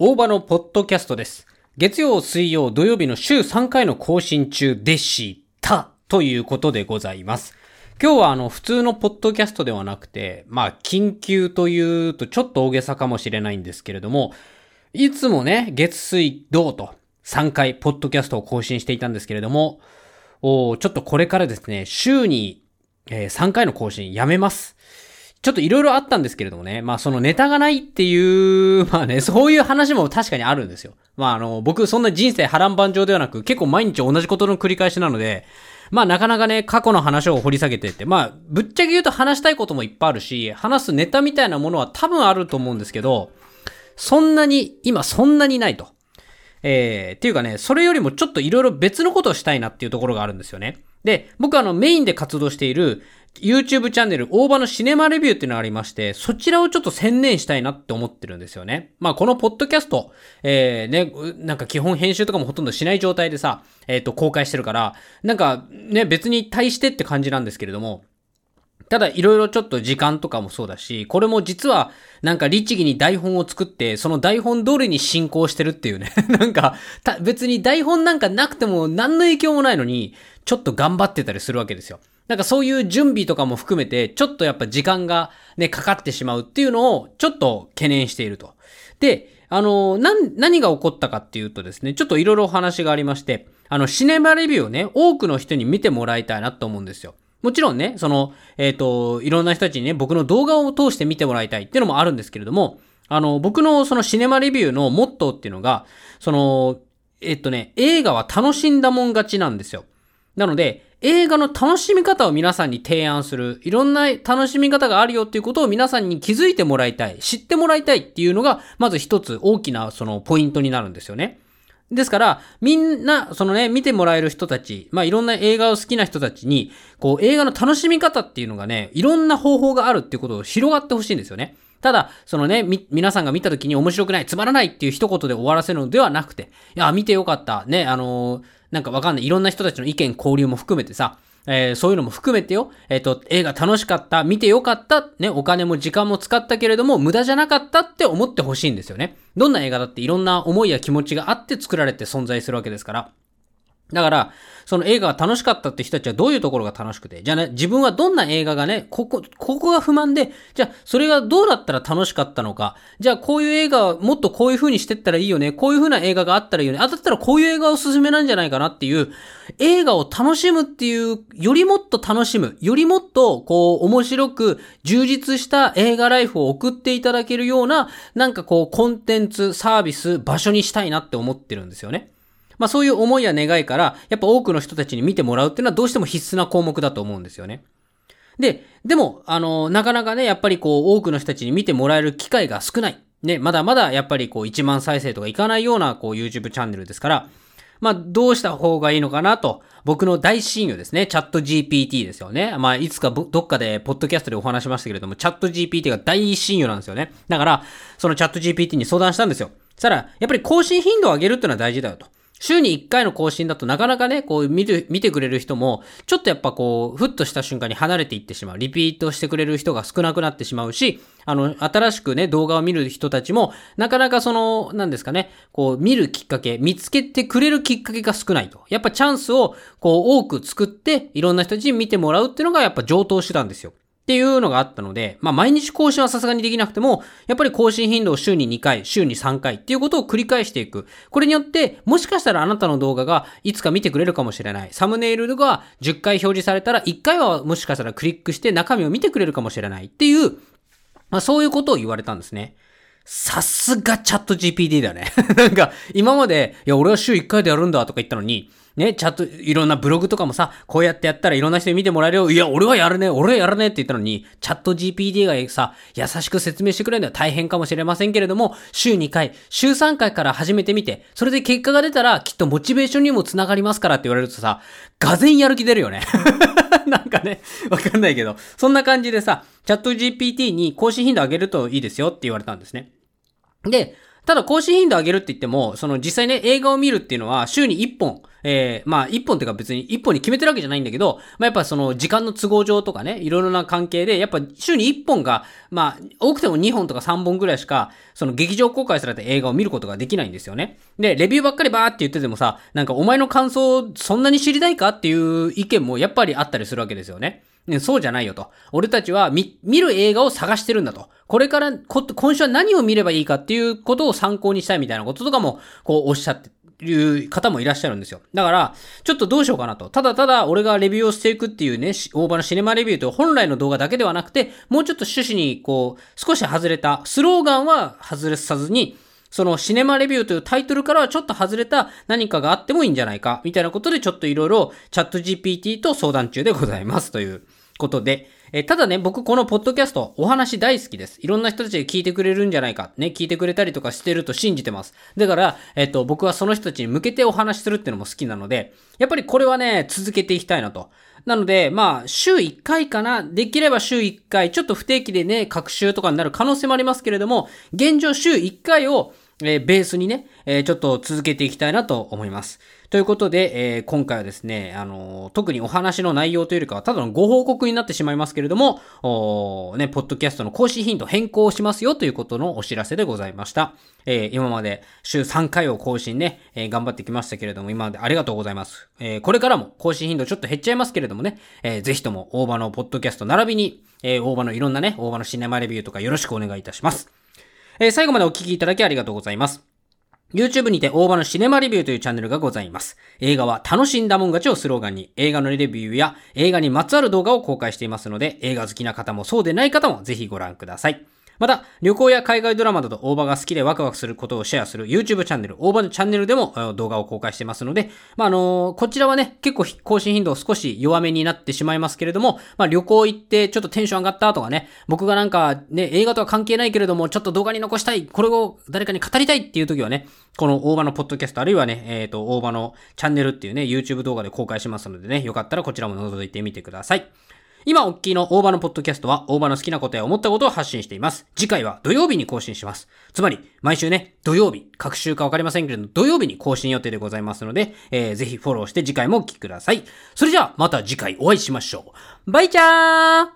大場のポッドキャストです。月曜、水曜、土曜日の週3回の更新中でした。ということでございます。今日はあの、普通のポッドキャストではなくて、まあ、緊急というとちょっと大げさかもしれないんですけれども、いつもね、月水土と3回ポッドキャストを更新していたんですけれども、おちょっとこれからですね、週に、えー3回の更新やめます。ちょっといろいろあったんですけれどもね。まあそのネタがないっていう、まあね、そういう話も確かにあるんですよ。まああの、僕そんな人生波乱万丈ではなく、結構毎日同じことの繰り返しなので、まあなかなかね、過去の話を掘り下げてって、まあぶっちゃけ言うと話したいこともいっぱいあるし、話すネタみたいなものは多分あると思うんですけど、そんなに、今そんなにないと。えー、っていうかね、それよりもちょっといろいろ別のことをしたいなっていうところがあるんですよね。で、僕あのメインで活動している YouTube チャンネル、大場のシネマレビューっていうのがありまして、そちらをちょっと専念したいなって思ってるんですよね。まあこのポッドキャスト、えー、ね、なんか基本編集とかもほとんどしない状態でさ、えっ、と、公開してるから、なんかね、別に対してって感じなんですけれども、ただいろいろちょっと時間とかもそうだし、これも実はなんか律儀に台本を作って、その台本通りに進行してるっていうね。なんか、別に台本なんかなくても何の影響もないのに、ちょっと頑張ってたりするわけですよ。なんかそういう準備とかも含めて、ちょっとやっぱ時間がね、かかってしまうっていうのをちょっと懸念していると。で、あの、な、何が起こったかっていうとですね、ちょっといろいろお話がありまして、あの、シネマレビューをね、多くの人に見てもらいたいなと思うんですよ。もちろんね、その、えっ、と、いろんな人たちにね、僕の動画を通して見てもらいたいっていうのもあるんですけれども、あの、僕のそのシネマレビューのモットーっていうのが、その、えっ、とね、映画は楽しんだもん勝ちなんですよ。なので、映画の楽しみ方を皆さんに提案する、いろんな楽しみ方があるよっていうことを皆さんに気づいてもらいたい、知ってもらいたいっていうのが、まず一つ大きなそのポイントになるんですよね。ですから、みんな、そのね、見てもらえる人たち、まあいろんな映画を好きな人たちに、こう映画の楽しみ方っていうのがね、いろんな方法があるっていうことを広がってほしいんですよね。ただ、そのね、み、皆さんが見た時に面白くない、つまらないっていう一言で終わらせるのではなくて、いや、見てよかった、ね、あのーなんかわかんない、いろんな人たちの意見、交流も含めてさ、えーそういうのも含めてよ、えっ、と、映画楽しかった、見てよかった、ね、お金も時間も使ったけれども、無駄じゃなかったって思ってほしいんですよね。どんな映画だっていろんな思いや気持ちがあって作られて存在するわけですから。だから、その映画が楽しかったって人たちはどういうところが楽しくて、じゃあね、自分はどんな映画がね、ここ、ここが不満で、じゃあ、それがどうだったら楽しかったのか、じゃあ、こういう映画はもっとこういう風にしてったらいいよね、こういう風な映画があったらいいよね、あ、だったらこういう映画おすすめなんじゃないかなっていう、映画を楽しむっていう、よりもっと楽しむ、よりもっと、こう、面白く、充実した映画ライフを送っていただけるような、なんかこう、コンテンツ、サービス、場所にしたいなって思ってるんですよね。まあそういう思いや願いから、やっぱ多くの人たちに見てもらうっていうのはどうしても必須な項目だと思うんですよね。で、でも、あの、なかなかね、やっぱりこう、多くの人たちに見てもらえる機会が少ない。ね、まだまだやっぱりこう、1万再生とかいかないような、こう、YouTube チャンネルですから、まあ、どうした方がいいのかなと、僕の大親友ですね、チャット GPT ですよね。まあ、いつかどっかで、ポッドキャストでお話しましたけれども、チャット GPT が大親友なんですよね。だから、そのチャット GPT に相談したんですよ。そしたら、やっぱり更新頻度を上げるっていうのは大事だよと。週に1回の更新だとなかなかね、こう見る、見てくれる人も、ちょっとやっぱこう、ふっとした瞬間に離れていってしまう。リピートしてくれる人が少なくなってしまうし、あの、新しくね、動画を見る人たちも、なかなかその、なんですかね、こう、見るきっかけ、見つけてくれるきっかけが少ないと。やっぱチャンスを、こう、多く作って、いろんな人たちに見てもらうっていうのが、やっぱ上等手段ですよ。っていうのがあったので、まあ毎日更新はさすがにできなくても、やっぱり更新頻度を週に2回、週に3回っていうことを繰り返していく。これによって、もしかしたらあなたの動画がいつか見てくれるかもしれない。サムネイルが10回表示されたら1回はもしかしたらクリックして中身を見てくれるかもしれないっていう、まあそういうことを言われたんですね。さすがチャット GPT だね。なんか、今まで、いや、俺は週1回でやるんだとか言ったのに、ね、チャット、いろんなブログとかもさ、こうやってやったらいろんな人に見てもらえるよ。いや、俺はやるね、俺はやるねって言ったのに、チャット GPT がさ、優しく説明してくれるのは大変かもしれませんけれども、週2回、週3回から始めてみて、それで結果が出たら、きっとモチベーションにもつながりますからって言われるとさ、がぜんやる気出るよね。なんかね、わかんないけど、そんな感じでさ、チャット GPT に更新頻度上げるといいですよって言われたんですね。で、ただ更新頻度上げるって言っても、その実際ね、映画を見るっていうのは週に1本、えー、まあ1本っていうか別に1本に決めてるわけじゃないんだけど、まあやっぱその時間の都合上とかね、いろいろな関係で、やっぱ週に1本が、まあ多くても2本とか3本ぐらいしか、その劇場公開された映画を見ることができないんですよね。で、レビューばっかりバーって言っててもさ、なんかお前の感想そんなに知りたいかっていう意見もやっぱりあったりするわけですよね。ね、そうじゃないよと。俺たちは見、見る映画を探してるんだと。これからこ今週は何を見ればいいかっていうことを参考にしたいみたいなこととかも、こうおっしゃっていう方もいらっしゃるんですよ。だから、ちょっとどうしようかなと。ただただ俺がレビューをしていくっていうね、大場のシネマレビューという本来の動画だけではなくて、もうちょっと趣旨にこう、少し外れた、スローガンは外れさずに、そのシネマレビューというタイトルからはちょっと外れた何かがあってもいいんじゃないか、みたいなことでちょっといろいろチャット GPT と相談中でございますということで、えただね、僕このポッドキャスト、お話大好きです。いろんな人たちが聞いてくれるんじゃないか、ね、聞いてくれたりとかしてると信じてます。だから、えっと、僕はその人たちに向けてお話しするっていうのも好きなので、やっぱりこれはね、続けていきたいなと。なので、まあ、週1回かな。できれば週1回、ちょっと不定期でね、各週とかになる可能性もありますけれども、現状週1回を、えー、ベースにね、えー、ちょっと続けていきたいなと思います。ということで、えー、今回はですね、あの特にお話の内容というよりかは、ただのご報告になってしまいますけれども、おね、ポッドキャストの更新頻度変更しますよということのお知らせでございました。え今まで週3回を更新ね、え頑張ってきましたけれども、今までありがとうございます。えこれからも更新頻度ちょっと減っちゃいますけれどもね、えー、ぜひとも大場のポッドキャスト並びに、え大場のいろんなね、大場のシネマレビューとかよろしくお願いいたします。え最後までお聴きいただきありがとうございます。YouTube にて大場のシネマレビューというチャンネルがございます。映画は楽しんだもん勝ちをスローガンに映画のレビューや映画にまつわる動画を公開していますので映画好きな方もそうでない方もぜひご覧ください。また、旅行や海外ドラマなど大場が好きでワクワクすることをシェアする YouTube チャンネル、大場のチャンネルでも動画を公開してますので、まあ、あの、こちらはね、結構更新頻度少し弱めになってしまいますけれども、まあ、旅行行ってちょっとテンション上がったとかね、僕がなんかね、映画とは関係ないけれども、ちょっと動画に残したい、これを誰かに語りたいっていう時はね、この大場のポッドキャスト、あるいはね、えっ、ー、と、大場のチャンネルっていうね、YouTube 動画で公開しますのでね、よかったらこちらも覗いてみてください。今おっきいの大場のポッドキャストは大場の好きなことや思ったことを発信しています。次回は土曜日に更新します。つまり、毎週ね、土曜日、各週かわかりませんけれど、土曜日に更新予定でございますので、えー、ぜひフォローして次回もお聴きください。それじゃあ、また次回お会いしましょう。バイチャー